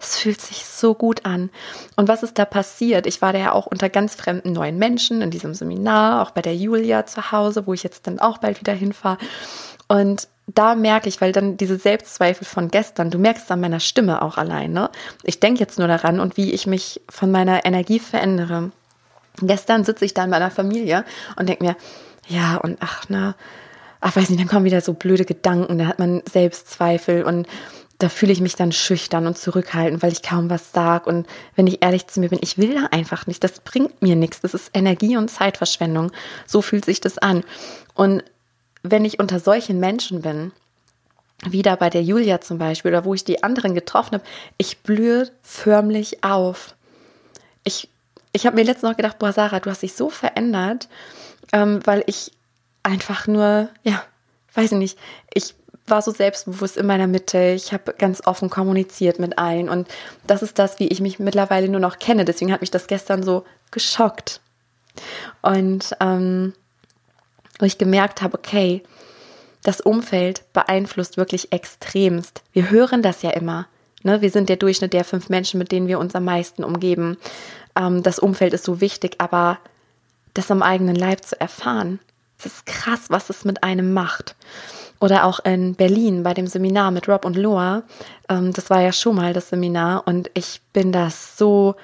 es fühlt sich so gut an. Und was ist da passiert? Ich war da ja auch unter ganz fremden neuen Menschen in diesem Seminar, auch bei der Julia zu Hause, wo ich jetzt dann auch bald wieder hinfahre. Und da merke ich, weil dann diese Selbstzweifel von gestern, du merkst an meiner Stimme auch allein, ne? Ich denke jetzt nur daran und wie ich mich von meiner Energie verändere. Gestern sitze ich da in meiner Familie und denke mir, ja, und ach, na, ach, weiß nicht, dann kommen wieder so blöde Gedanken, da hat man Selbstzweifel und da fühle ich mich dann schüchtern und zurückhaltend, weil ich kaum was sage. Und wenn ich ehrlich zu mir bin, ich will da einfach nicht. Das bringt mir nichts. Das ist Energie- und Zeitverschwendung. So fühlt sich das an. Und wenn ich unter solchen Menschen bin, wieder bei der Julia zum Beispiel, oder wo ich die anderen getroffen habe, ich blühe förmlich auf. Ich, ich habe mir letztens noch gedacht, boah, Sarah, du hast dich so verändert ähm, weil ich einfach nur, ja, weiß ich nicht, ich war so selbstbewusst in meiner Mitte. Ich habe ganz offen kommuniziert mit allen und das ist das, wie ich mich mittlerweile nur noch kenne. Deswegen hat mich das gestern so geschockt. Und ähm, wo ich gemerkt habe, okay, das Umfeld beeinflusst wirklich extremst. Wir hören das ja immer. Ne? Wir sind der Durchschnitt der fünf Menschen, mit denen wir uns am meisten umgeben. Ähm, das Umfeld ist so wichtig, aber das am eigenen Leib zu erfahren. Es ist krass, was es mit einem macht. Oder auch in Berlin bei dem Seminar mit Rob und Loa. Ähm, das war ja schon mal das Seminar und ich bin da so,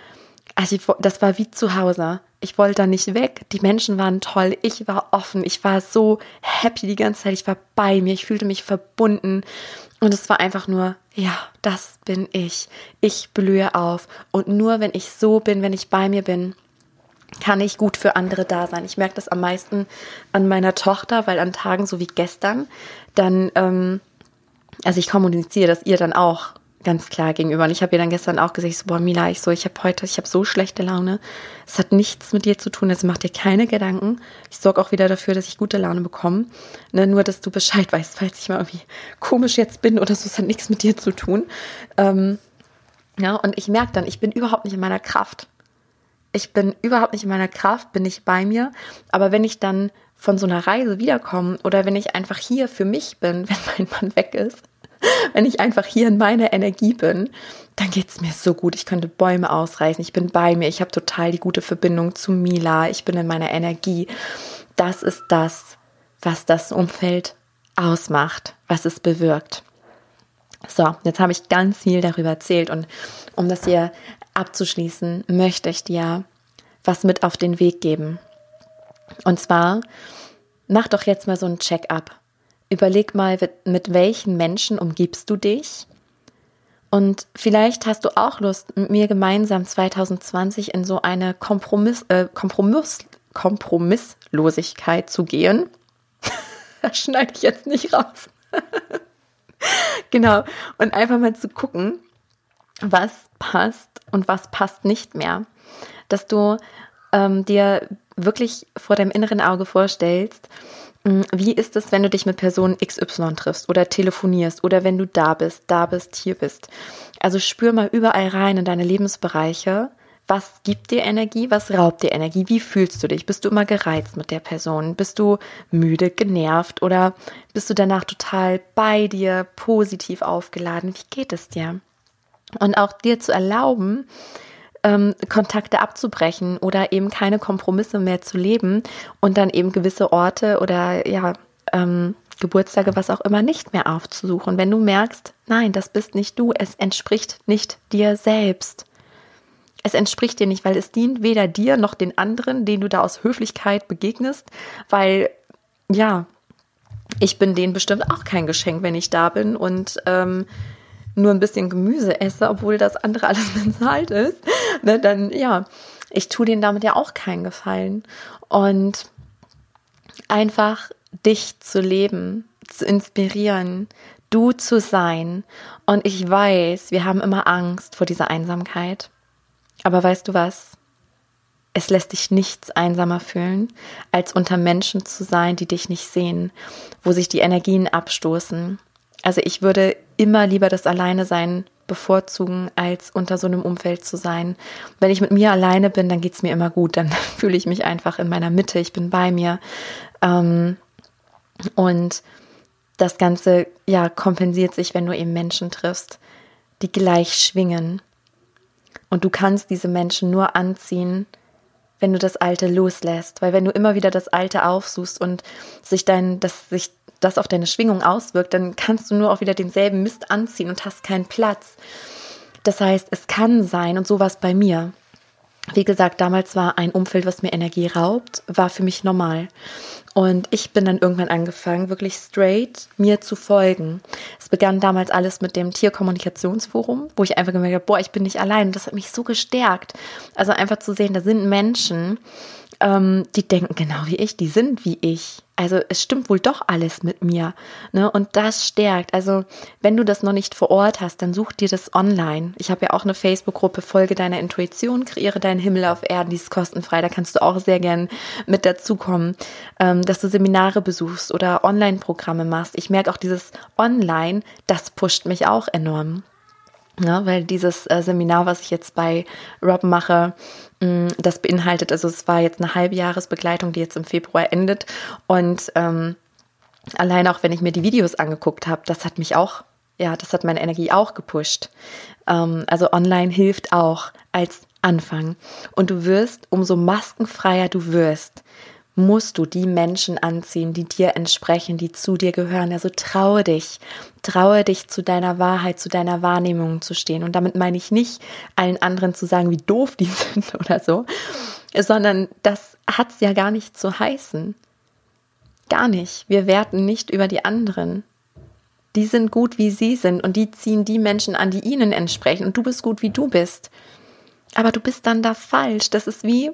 also ich, das war wie zu Hause. Ich wollte da nicht weg. Die Menschen waren toll. Ich war offen. Ich war so happy die ganze Zeit. Ich war bei mir. Ich fühlte mich verbunden. Und es war einfach nur, ja, das bin ich. Ich blühe auf. Und nur wenn ich so bin, wenn ich bei mir bin, kann ich gut für andere da sein. Ich merke das am meisten an meiner Tochter, weil an Tagen so wie gestern, dann, ähm, also ich kommuniziere das ihr dann auch ganz klar gegenüber. Und ich habe ihr dann gestern auch gesagt, so, boah, Mila, ich so, ich habe heute, ich habe so schlechte Laune. Es hat nichts mit dir zu tun, also mach dir keine Gedanken. Ich sorge auch wieder dafür, dass ich gute Laune bekomme. Ne, nur, dass du Bescheid weißt, falls ich mal irgendwie komisch jetzt bin oder so, es hat nichts mit dir zu tun. Ähm, ja, und ich merke dann, ich bin überhaupt nicht in meiner Kraft ich bin überhaupt nicht in meiner Kraft, bin nicht bei mir. Aber wenn ich dann von so einer Reise wiederkomme oder wenn ich einfach hier für mich bin, wenn mein Mann weg ist, wenn ich einfach hier in meiner Energie bin, dann geht es mir so gut. Ich könnte Bäume ausreißen. Ich bin bei mir. Ich habe total die gute Verbindung zu Mila. Ich bin in meiner Energie. Das ist das, was das Umfeld ausmacht, was es bewirkt. So, jetzt habe ich ganz viel darüber erzählt und um das hier abzuschließen, möchte ich dir was mit auf den Weg geben. Und zwar, mach doch jetzt mal so ein Check-up. Überleg mal, mit welchen Menschen umgibst du dich? Und vielleicht hast du auch Lust, mit mir gemeinsam 2020 in so eine Kompromiss, äh, Kompromiss, Kompromisslosigkeit zu gehen. das schneide ich jetzt nicht raus. genau. Und einfach mal zu gucken, was passt und was passt nicht mehr. Dass du ähm, dir wirklich vor deinem inneren Auge vorstellst, hm, wie ist es, wenn du dich mit Person XY triffst oder telefonierst oder wenn du da bist, da bist, hier bist? Also spür mal überall rein in deine Lebensbereiche. Was gibt dir Energie? Was raubt dir Energie? Wie fühlst du dich? Bist du immer gereizt mit der Person? Bist du müde, genervt oder bist du danach total bei dir, positiv aufgeladen? Wie geht es dir? Und auch dir zu erlauben, ähm, Kontakte abzubrechen oder eben keine Kompromisse mehr zu leben und dann eben gewisse Orte oder ja, ähm, Geburtstage, was auch immer, nicht mehr aufzusuchen. Wenn du merkst, nein, das bist nicht du, es entspricht nicht dir selbst. Es entspricht dir nicht, weil es dient weder dir noch den anderen, denen du da aus Höflichkeit begegnest, weil ja, ich bin denen bestimmt auch kein Geschenk, wenn ich da bin und ähm, nur ein bisschen Gemüse esse, obwohl das andere alles bezahlt ist, ne, dann ja, ich tue denen damit ja auch keinen Gefallen. Und einfach dich zu leben, zu inspirieren, du zu sein. Und ich weiß, wir haben immer Angst vor dieser Einsamkeit. Aber weißt du was? Es lässt dich nichts einsamer fühlen, als unter Menschen zu sein, die dich nicht sehen, wo sich die Energien abstoßen, also ich würde immer lieber das Alleine sein bevorzugen, als unter so einem Umfeld zu sein. Wenn ich mit mir alleine bin, dann geht es mir immer gut. Dann fühle ich mich einfach in meiner Mitte, ich bin bei mir. Ähm, und das Ganze ja kompensiert sich, wenn du eben Menschen triffst, die gleich schwingen. Und du kannst diese Menschen nur anziehen, wenn du das Alte loslässt. Weil wenn du immer wieder das Alte aufsuchst und sich dein, dass sich das auf deine Schwingung auswirkt, dann kannst du nur auch wieder denselben Mist anziehen und hast keinen Platz. Das heißt, es kann sein, und so war es bei mir. Wie gesagt, damals war ein Umfeld, was mir Energie raubt, war für mich normal. Und ich bin dann irgendwann angefangen, wirklich straight mir zu folgen. Es begann damals alles mit dem Tierkommunikationsforum, wo ich einfach gemerkt habe, boah, ich bin nicht allein. Das hat mich so gestärkt. Also einfach zu sehen, da sind Menschen, ähm, die denken genau wie ich, die sind wie ich. Also es stimmt wohl doch alles mit mir. Ne? Und das stärkt. Also wenn du das noch nicht vor Ort hast, dann such dir das online. Ich habe ja auch eine Facebook-Gruppe, Folge deiner Intuition, kreiere deinen Himmel auf Erden, die ist kostenfrei. Da kannst du auch sehr gern mit dazukommen, ähm, dass du Seminare besuchst oder Online-Programme machst. Ich merke auch dieses Online, das pusht mich auch enorm. Ja, weil dieses äh, Seminar, was ich jetzt bei Rob mache, mm, das beinhaltet, also es war jetzt eine halbe Jahresbegleitung, die jetzt im Februar endet. Und ähm, allein auch wenn ich mir die Videos angeguckt habe, das hat mich auch, ja, das hat meine Energie auch gepusht. Ähm, also online hilft auch als Anfang. Und du wirst, umso maskenfreier du wirst, musst du die Menschen anziehen, die dir entsprechen, die zu dir gehören. Also traue dich, traue dich zu deiner Wahrheit, zu deiner Wahrnehmung zu stehen. Und damit meine ich nicht, allen anderen zu sagen, wie doof die sind oder so, sondern das hat es ja gar nicht zu heißen. Gar nicht. Wir werten nicht über die anderen. Die sind gut, wie sie sind und die ziehen die Menschen an, die ihnen entsprechen. Und du bist gut, wie du bist. Aber du bist dann da falsch. Das ist wie,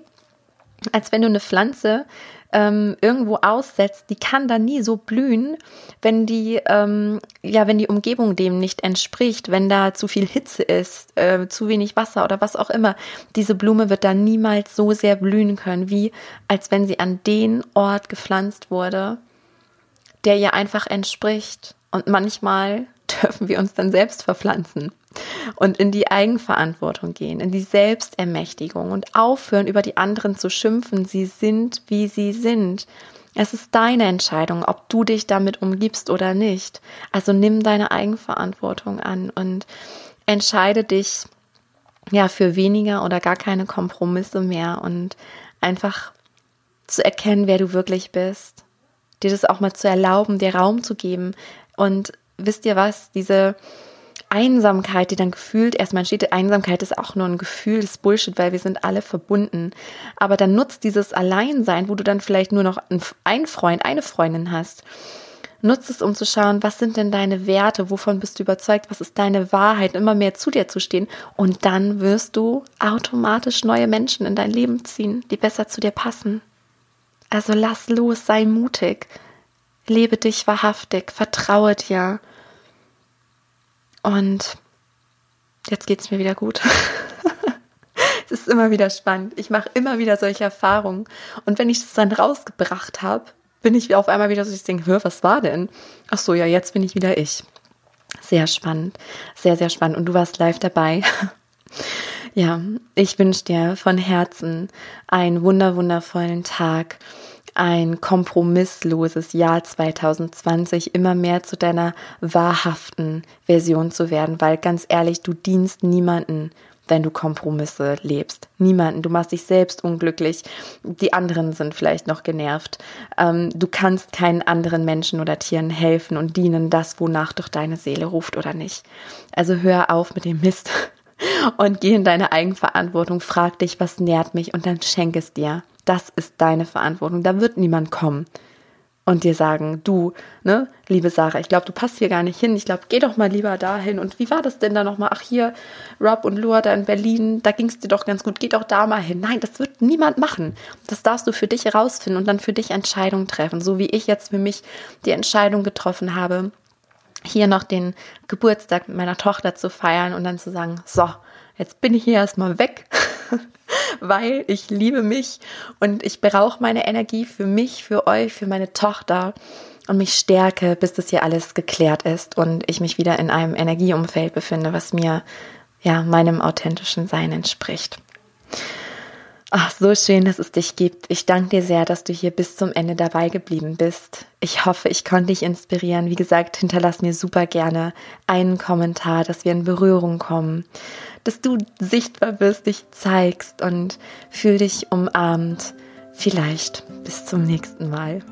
als wenn du eine Pflanze ähm, irgendwo aussetzt, die kann dann nie so blühen, wenn die, ähm, ja, wenn die Umgebung dem nicht entspricht, wenn da zu viel Hitze ist, äh, zu wenig Wasser oder was auch immer. Diese Blume wird dann niemals so sehr blühen können, wie als wenn sie an den Ort gepflanzt wurde, der ihr einfach entspricht. Und manchmal dürfen wir uns dann selbst verpflanzen und in die Eigenverantwortung gehen, in die Selbstermächtigung und aufhören, über die anderen zu schimpfen. Sie sind, wie sie sind. Es ist deine Entscheidung, ob du dich damit umgibst oder nicht. Also nimm deine Eigenverantwortung an und entscheide dich ja für weniger oder gar keine Kompromisse mehr und einfach zu erkennen, wer du wirklich bist dir das auch mal zu erlauben, dir Raum zu geben. Und wisst ihr was, diese Einsamkeit, die dann gefühlt erstmal entsteht, Einsamkeit ist auch nur ein Gefühl, ist Bullshit, weil wir sind alle verbunden. Aber dann nutzt dieses Alleinsein, wo du dann vielleicht nur noch einen Freund, eine Freundin hast, nutzt es, um zu schauen, was sind denn deine Werte, wovon bist du überzeugt, was ist deine Wahrheit, immer mehr zu dir zu stehen. Und dann wirst du automatisch neue Menschen in dein Leben ziehen, die besser zu dir passen. Also lass los, sei mutig, lebe dich wahrhaftig, vertraue dir. Und jetzt geht es mir wieder gut. es ist immer wieder spannend. Ich mache immer wieder solche Erfahrungen. Und wenn ich es dann rausgebracht habe, bin ich auf einmal wieder so, ich denke, was war denn? Ach so, ja, jetzt bin ich wieder ich. Sehr spannend, sehr, sehr spannend. Und du warst live dabei. ja, ich wünsche dir von Herzen einen wunder, wundervollen Tag ein kompromissloses Jahr 2020 immer mehr zu deiner wahrhaften Version zu werden, weil ganz ehrlich, du dienst niemanden, wenn du Kompromisse lebst. Niemanden. Du machst dich selbst unglücklich. Die anderen sind vielleicht noch genervt. Ähm, du kannst keinen anderen Menschen oder Tieren helfen und dienen das, wonach doch deine Seele ruft oder nicht. Also hör auf mit dem Mist und geh in deine Eigenverantwortung. Frag dich, was nährt mich und dann schenk es dir. Das ist deine Verantwortung. Da wird niemand kommen und dir sagen, du, ne, liebe Sarah, ich glaube, du passt hier gar nicht hin. Ich glaube, geh doch mal lieber dahin. Und wie war das denn da nochmal? Ach, hier, Rob und Lua da in Berlin, da ging es dir doch ganz gut. Geh doch da mal hin. Nein, das wird niemand machen. Das darfst du für dich herausfinden und dann für dich Entscheidungen treffen. So wie ich jetzt für mich die Entscheidung getroffen habe, hier noch den Geburtstag mit meiner Tochter zu feiern und dann zu sagen, so, jetzt bin ich hier erstmal weg. weil ich liebe mich und ich brauche meine Energie für mich, für euch, für meine Tochter und mich stärke, bis das hier alles geklärt ist und ich mich wieder in einem Energieumfeld befinde, was mir ja meinem authentischen Sein entspricht. Ach, so schön, dass es dich gibt. Ich danke dir sehr, dass du hier bis zum Ende dabei geblieben bist. Ich hoffe, ich konnte dich inspirieren. Wie gesagt, hinterlass mir super gerne einen Kommentar, dass wir in Berührung kommen, dass du sichtbar wirst, dich zeigst und fühl dich umarmt. Vielleicht bis zum nächsten Mal.